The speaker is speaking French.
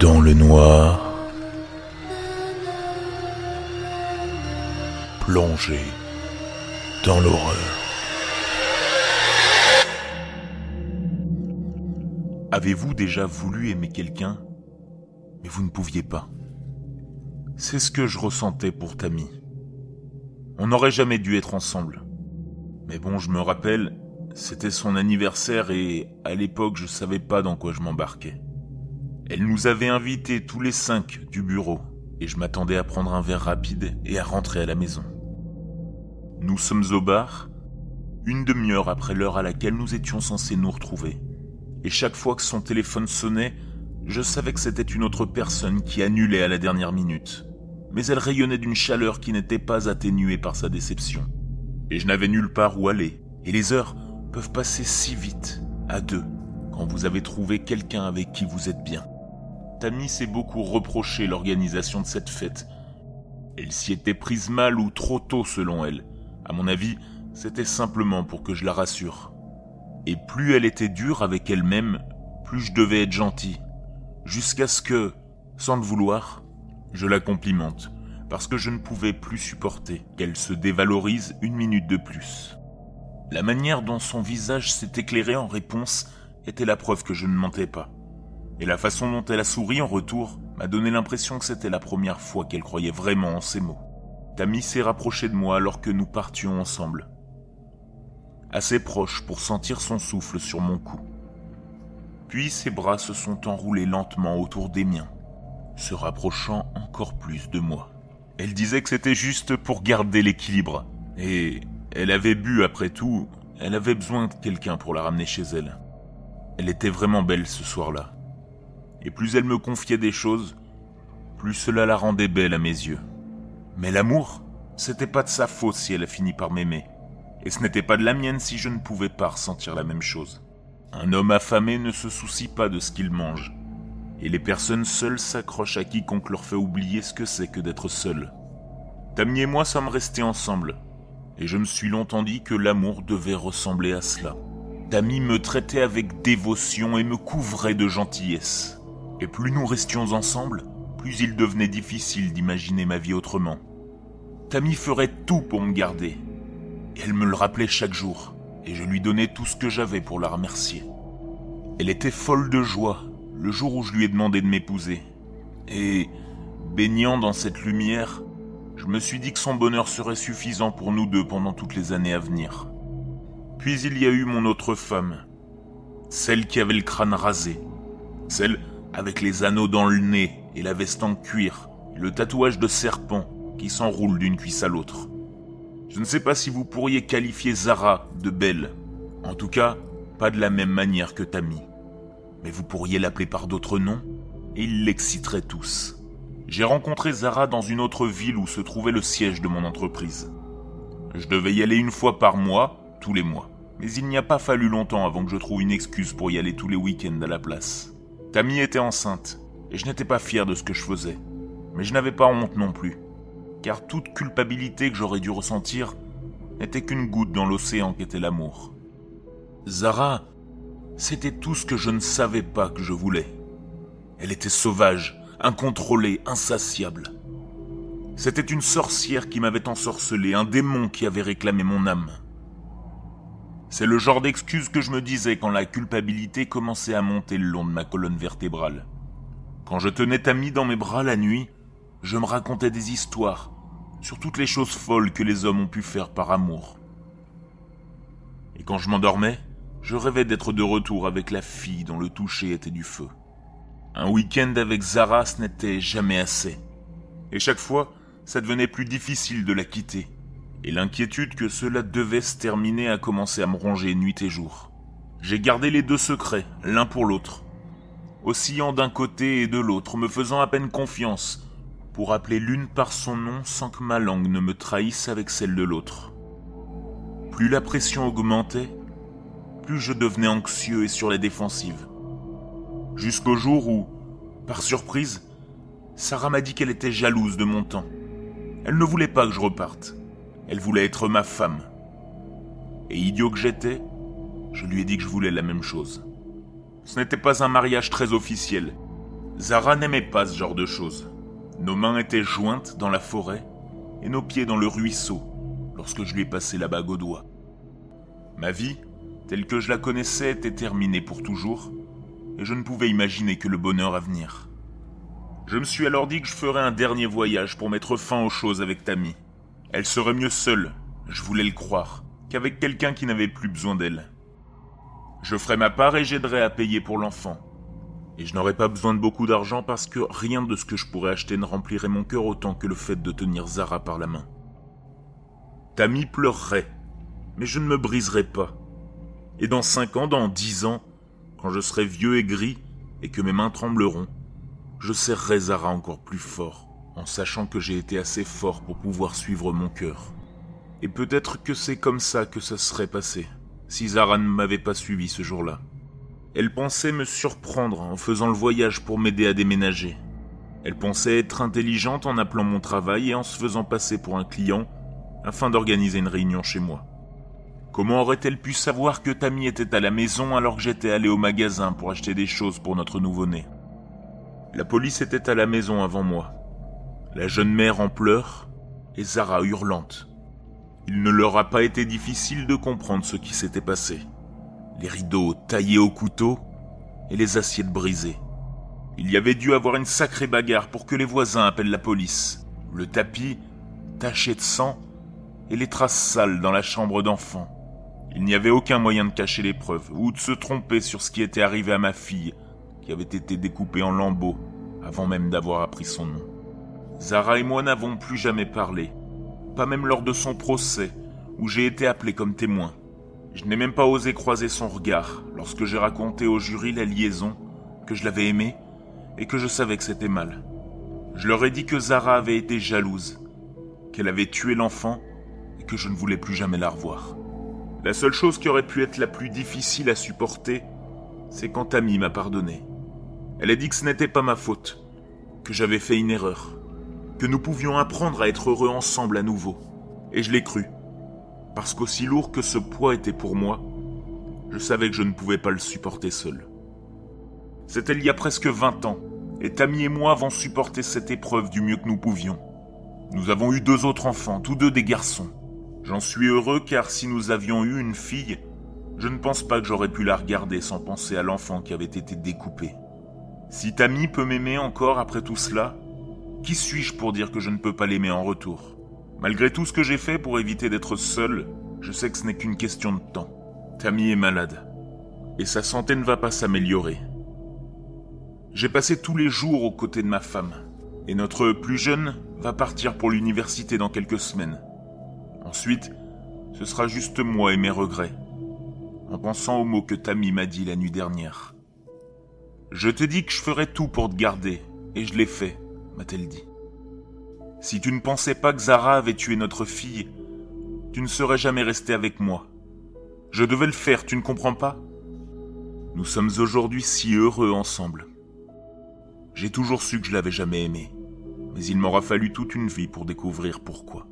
Dans le noir, plongé dans l'horreur. Avez-vous déjà voulu aimer quelqu'un, mais vous ne pouviez pas C'est ce que je ressentais pour Tammy. On n'aurait jamais dû être ensemble. Mais bon, je me rappelle, c'était son anniversaire et à l'époque je savais pas dans quoi je m'embarquais. Elle nous avait invités tous les cinq du bureau et je m'attendais à prendre un verre rapide et à rentrer à la maison. Nous sommes au bar, une demi-heure après l'heure à laquelle nous étions censés nous retrouver. Et chaque fois que son téléphone sonnait, je savais que c'était une autre personne qui annulait à la dernière minute. Mais elle rayonnait d'une chaleur qui n'était pas atténuée par sa déception. Et je n'avais nulle part où aller. Et les heures peuvent passer si vite, à deux, quand vous avez trouvé quelqu'un avec qui vous êtes bien. Tammy s'est beaucoup reproché l'organisation de cette fête. Elle s'y était prise mal ou trop tôt selon elle. À mon avis, c'était simplement pour que je la rassure. Et plus elle était dure avec elle-même, plus je devais être gentil. Jusqu'à ce que, sans le vouloir, je la complimente, parce que je ne pouvais plus supporter qu'elle se dévalorise une minute de plus. La manière dont son visage s'est éclairé en réponse était la preuve que je ne mentais pas. Et la façon dont elle a souri en retour m'a donné l'impression que c'était la première fois qu'elle croyait vraiment en ces mots. Tammy s'est rapprochée de moi alors que nous partions ensemble. Assez proche pour sentir son souffle sur mon cou. Puis ses bras se sont enroulés lentement autour des miens, se rapprochant encore plus de moi. Elle disait que c'était juste pour garder l'équilibre, et elle avait bu après tout, elle avait besoin de quelqu'un pour la ramener chez elle. Elle était vraiment belle ce soir-là. Et plus elle me confiait des choses, plus cela la rendait belle à mes yeux. Mais l'amour, c'était pas de sa faute si elle a fini par m'aimer. Et ce n'était pas de la mienne si je ne pouvais pas ressentir la même chose. Un homme affamé ne se soucie pas de ce qu'il mange. Et les personnes seules s'accrochent à quiconque leur fait oublier ce que c'est que d'être seul. Tammy et moi sommes restés ensemble. Et je me suis longtemps dit que l'amour devait ressembler à cela. Tammy me traitait avec dévotion et me couvrait de gentillesse. Et plus nous restions ensemble, plus il devenait difficile d'imaginer ma vie autrement. Tammy ferait tout pour me garder. Elle me le rappelait chaque jour, et je lui donnais tout ce que j'avais pour la remercier. Elle était folle de joie le jour où je lui ai demandé de m'épouser. Et, baignant dans cette lumière, je me suis dit que son bonheur serait suffisant pour nous deux pendant toutes les années à venir. Puis il y a eu mon autre femme, celle qui avait le crâne rasé, celle avec les anneaux dans le nez et la veste en cuir, et le tatouage de serpent qui s'enroule d'une cuisse à l'autre. Je ne sais pas si vous pourriez qualifier Zara de belle. En tout cas, pas de la même manière que Tammy. Mais vous pourriez l'appeler par d'autres noms, et ils l'exciteraient tous. J'ai rencontré Zara dans une autre ville où se trouvait le siège de mon entreprise. Je devais y aller une fois par mois, tous les mois. Mais il n'y a pas fallu longtemps avant que je trouve une excuse pour y aller tous les week-ends à la place. Tammy était enceinte, et je n'étais pas fier de ce que je faisais. Mais je n'avais pas honte non plus car toute culpabilité que j'aurais dû ressentir n'était qu'une goutte dans l'océan qu'était l'amour. Zara, c'était tout ce que je ne savais pas que je voulais. Elle était sauvage, incontrôlée, insatiable. C'était une sorcière qui m'avait ensorcelé, un démon qui avait réclamé mon âme. C'est le genre d'excuse que je me disais quand la culpabilité commençait à monter le long de ma colonne vertébrale. Quand je tenais Tammy dans mes bras la nuit, je me racontais des histoires sur toutes les choses folles que les hommes ont pu faire par amour. Et quand je m'endormais, je rêvais d'être de retour avec la fille dont le toucher était du feu. Un week-end avec Zara, ce n'était jamais assez. Et chaque fois, ça devenait plus difficile de la quitter. Et l'inquiétude que cela devait se terminer a commencé à me ronger nuit et jour. J'ai gardé les deux secrets, l'un pour l'autre, oscillant d'un côté et de l'autre, me faisant à peine confiance, pour appeler l'une par son nom sans que ma langue ne me trahisse avec celle de l'autre. Plus la pression augmentait, plus je devenais anxieux et sur la défensive. Jusqu'au jour où, par surprise, Sarah m'a dit qu'elle était jalouse de mon temps. Elle ne voulait pas que je reparte. Elle voulait être ma femme. Et idiot que j'étais, je lui ai dit que je voulais la même chose. Ce n'était pas un mariage très officiel, Zara n'aimait pas ce genre de choses. Nos mains étaient jointes dans la forêt et nos pieds dans le ruisseau lorsque je lui ai passé la bague au doigt. Ma vie, telle que je la connaissais, était terminée pour toujours et je ne pouvais imaginer que le bonheur à venir. Je me suis alors dit que je ferais un dernier voyage pour mettre fin aux choses avec Tammy. Elle serait mieux seule, je voulais le croire, qu'avec quelqu'un qui n'avait plus besoin d'elle. Je ferai ma part et j'aiderai à payer pour l'enfant. Et je n'aurai pas besoin de beaucoup d'argent parce que rien de ce que je pourrais acheter ne remplirait mon cœur autant que le fait de tenir Zara par la main. Tammy pleurerait, mais je ne me briserai pas. Et dans cinq ans, dans dix ans, quand je serai vieux et gris et que mes mains trembleront, je serrerai Zara encore plus fort, en sachant que j'ai été assez fort pour pouvoir suivre mon cœur. Et peut-être que c'est comme ça que ça serait passé si Zara ne m'avait pas suivi ce jour-là. Elle pensait me surprendre en faisant le voyage pour m'aider à déménager. Elle pensait être intelligente en appelant mon travail et en se faisant passer pour un client afin d'organiser une réunion chez moi. Comment aurait-elle pu savoir que Tammy était à la maison alors que j'étais allé au magasin pour acheter des choses pour notre nouveau-né? La police était à la maison avant moi. La jeune mère en pleurs et Zara hurlante. Il ne leur a pas été difficile de comprendre ce qui s'était passé. Les rideaux taillés au couteau et les assiettes brisées. Il y avait dû avoir une sacrée bagarre pour que les voisins appellent la police. Le tapis, taché de sang, et les traces sales dans la chambre d'enfant. Il n'y avait aucun moyen de cacher les preuves ou de se tromper sur ce qui était arrivé à ma fille, qui avait été découpée en lambeaux avant même d'avoir appris son nom. Zara et moi n'avons plus jamais parlé, pas même lors de son procès, où j'ai été appelé comme témoin. Je n'ai même pas osé croiser son regard lorsque j'ai raconté au jury la liaison, que je l'avais aimée et que je savais que c'était mal. Je leur ai dit que Zara avait été jalouse, qu'elle avait tué l'enfant et que je ne voulais plus jamais la revoir. La seule chose qui aurait pu être la plus difficile à supporter, c'est quand Tammy m'a pardonné. Elle a dit que ce n'était pas ma faute, que j'avais fait une erreur, que nous pouvions apprendre à être heureux ensemble à nouveau. Et je l'ai cru. Parce qu'aussi lourd que ce poids était pour moi, je savais que je ne pouvais pas le supporter seul. C'était il y a presque 20 ans, et Tammy et moi avons supporté cette épreuve du mieux que nous pouvions. Nous avons eu deux autres enfants, tous deux des garçons. J'en suis heureux car si nous avions eu une fille, je ne pense pas que j'aurais pu la regarder sans penser à l'enfant qui avait été découpé. Si Tammy peut m'aimer encore après tout cela, qui suis-je pour dire que je ne peux pas l'aimer en retour? Malgré tout ce que j'ai fait pour éviter d'être seul, je sais que ce n'est qu'une question de temps. Tammy est malade. Et sa santé ne va pas s'améliorer. J'ai passé tous les jours aux côtés de ma femme. Et notre plus jeune va partir pour l'université dans quelques semaines. Ensuite, ce sera juste moi et mes regrets. En pensant aux mots que Tammy m'a dit la nuit dernière. Je te dis que je ferai tout pour te garder, et je l'ai fait m'a-t-elle dit. Si tu ne pensais pas que Zara avait tué notre fille, tu ne serais jamais resté avec moi. Je devais le faire, tu ne comprends pas? Nous sommes aujourd'hui si heureux ensemble. J'ai toujours su que je l'avais jamais aimé, mais il m'aura fallu toute une vie pour découvrir pourquoi.